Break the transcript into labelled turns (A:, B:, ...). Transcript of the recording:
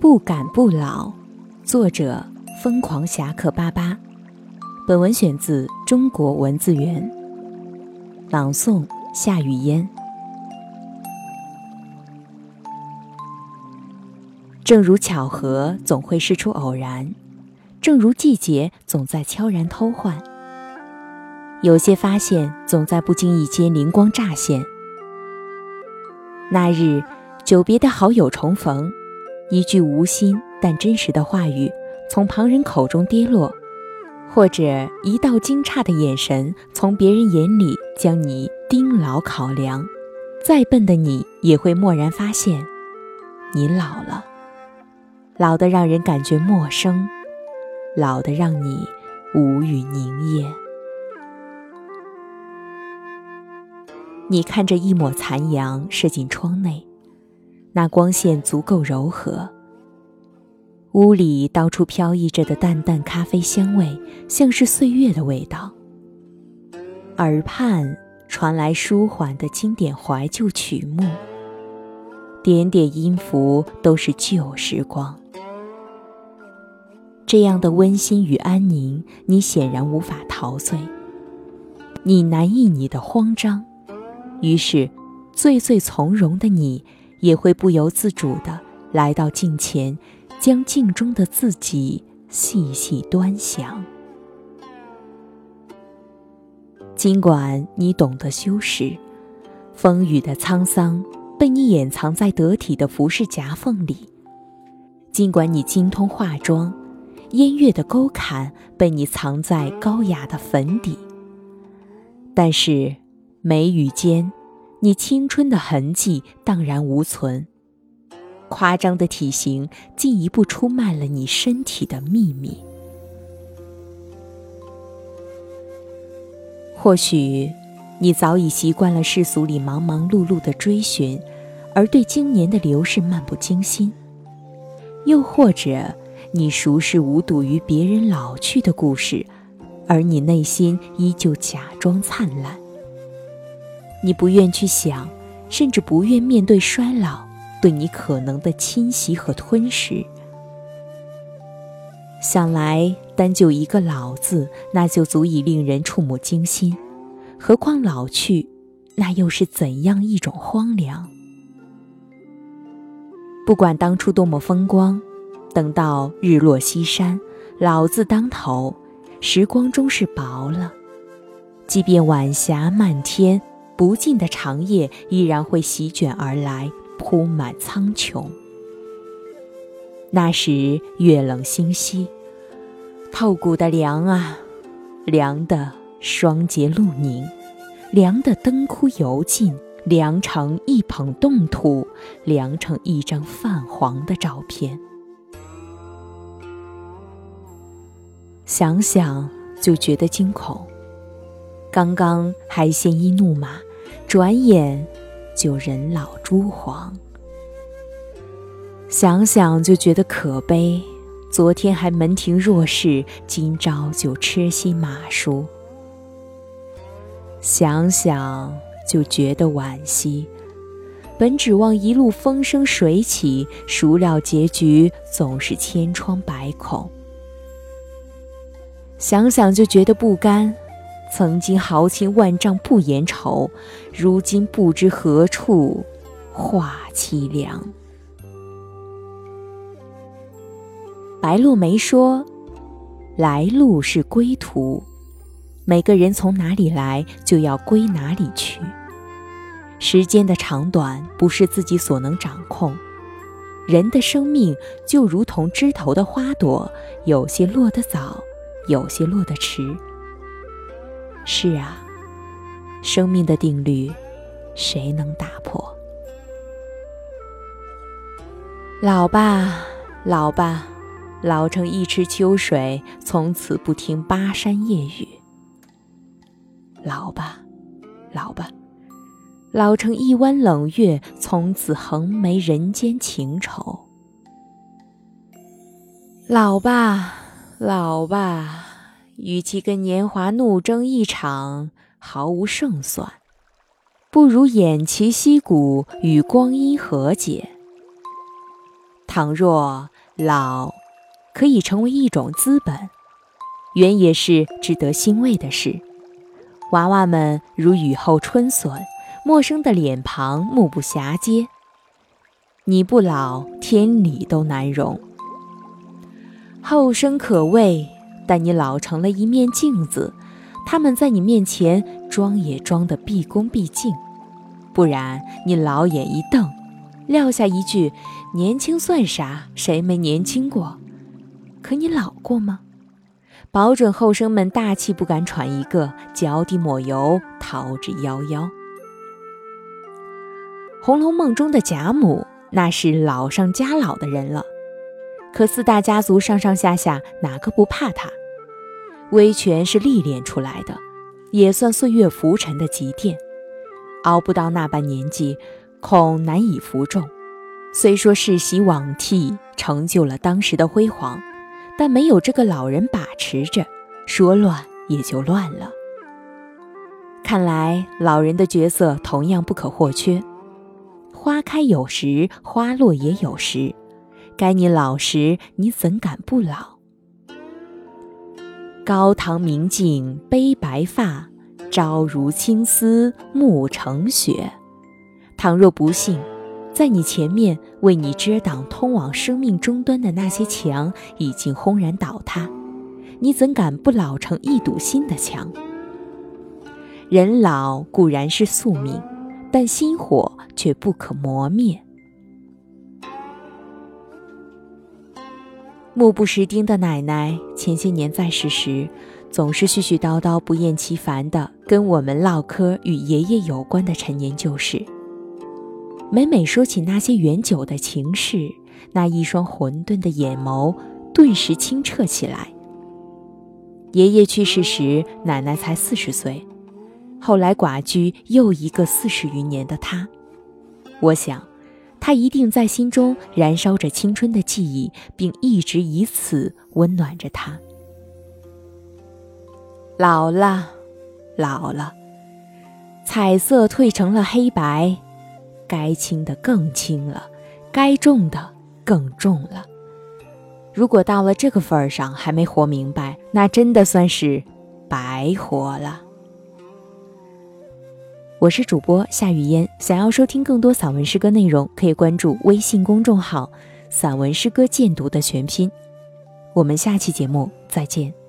A: 不敢不老，作者：疯狂侠客巴巴。本文选自中国文字源。朗诵：夏雨嫣。正如巧合总会事出偶然，正如季节总在悄然偷换，有些发现总在不经意间灵光乍现。那日，久别的好友重逢。一句无心但真实的话语从旁人口中跌落，或者一道惊诧的眼神从别人眼里将你盯牢考量，再笨的你也会蓦然发现，你老了，老得让人感觉陌生，老得让你无语凝噎。你看着一抹残阳射进窗内。那光线足够柔和，屋里到处飘逸着的淡淡咖啡香味，像是岁月的味道。耳畔传来舒缓的经典怀旧曲目，点点音符都是旧时光。这样的温馨与安宁，你显然无法陶醉。你难抑你的慌张，于是，最最从容的你。也会不由自主地来到镜前，将镜中的自己细细端详。尽管你懂得修饰，风雨的沧桑被你掩藏在得体的服饰夹缝里；尽管你精通化妆，烟月的沟坎被你藏在高雅的粉底，但是眉宇间。你青春的痕迹荡然无存，夸张的体型进一步出卖了你身体的秘密。或许，你早已习惯了世俗里忙忙碌碌的追寻，而对今年的流逝漫不经心；又或者，你熟视无睹于别人老去的故事，而你内心依旧假装灿烂。你不愿去想，甚至不愿面对衰老对你可能的侵袭和吞噬。想来，单就一个“老”字，那就足以令人触目惊心，何况老去，那又是怎样一种荒凉？不管当初多么风光，等到日落西山，老字当头，时光终是薄了。即便晚霞漫天。不尽的长夜依然会席卷而来，铺满苍穹。那时月冷星稀，透骨的凉啊，凉的霜结露凝，凉的灯枯油尽，凉成一捧冻土，凉成一张泛黄的照片。想想就觉得惊恐。刚刚还鲜衣怒马。转眼就人老珠黄，想想就觉得可悲。昨天还门庭若市，今朝就痴心马熟。想想就觉得惋惜，本指望一路风生水起，孰料结局总是千疮百孔。想想就觉得不甘。曾经豪情万丈不言愁，如今不知何处话凄凉。白落梅说：“来路是归途，每个人从哪里来，就要归哪里去。时间的长短不是自己所能掌控，人的生命就如同枝头的花朵，有些落得早，有些落得迟。”是啊，生命的定律，谁能打破？老吧，老吧，老成一池秋水，从此不听巴山夜雨。老吧，老吧，老成一弯冷月，从此横眉人间情愁。老吧，老吧，与其跟年华怒争一场，毫无胜算，不如偃旗息鼓，与光阴和解。倘若老可以成为一种资本，原也是值得欣慰的事。娃娃们如雨后春笋。陌生的脸庞，目不暇接。你不老，天理都难容。后生可畏，但你老成了一面镜子，他们在你面前装也装得毕恭毕敬。不然，你老眼一瞪，撂下一句“年轻算啥？谁没年轻过？”可你老过吗？保准后生们大气不敢喘一个，脚底抹油，逃之夭夭。《红楼梦》中的贾母，那是老上加老的人了。可四大家族上上下下哪个不怕他？威权是历练出来的，也算岁月浮沉的积淀。熬不到那般年纪，恐难以服众。虽说世袭罔替，成就了当时的辉煌，但没有这个老人把持着，说乱也就乱了。看来老人的角色同样不可或缺。花开有时，花落也有时。该你老时，你怎敢不老？高堂明镜悲白发，朝如青丝暮成雪。倘若不幸，在你前面为你遮挡通往生命终端的那些墙已经轰然倒塌，你怎敢不老成一堵新的墙？人老固然是宿命。但心火却不可磨灭。目不识丁的奶奶前些年在世时，总是絮絮叨叨、不厌其烦地跟我们唠嗑与爷爷有关的陈年旧事。每每说起那些远久的情事，那一双混沌的眼眸顿时清澈起来。爷爷去世时，奶奶才四十岁。后来寡居又一个四十余年的他，我想，他一定在心中燃烧着青春的记忆，并一直以此温暖着他。老了，老了，彩色褪成了黑白，该轻的更轻了，该重的更重了。如果到了这个份儿上还没活明白，那真的算是白活了。我是主播夏雨嫣，想要收听更多散文诗歌内容，可以关注微信公众号“散文诗歌鉴读”的全拼。我们下期节目再见。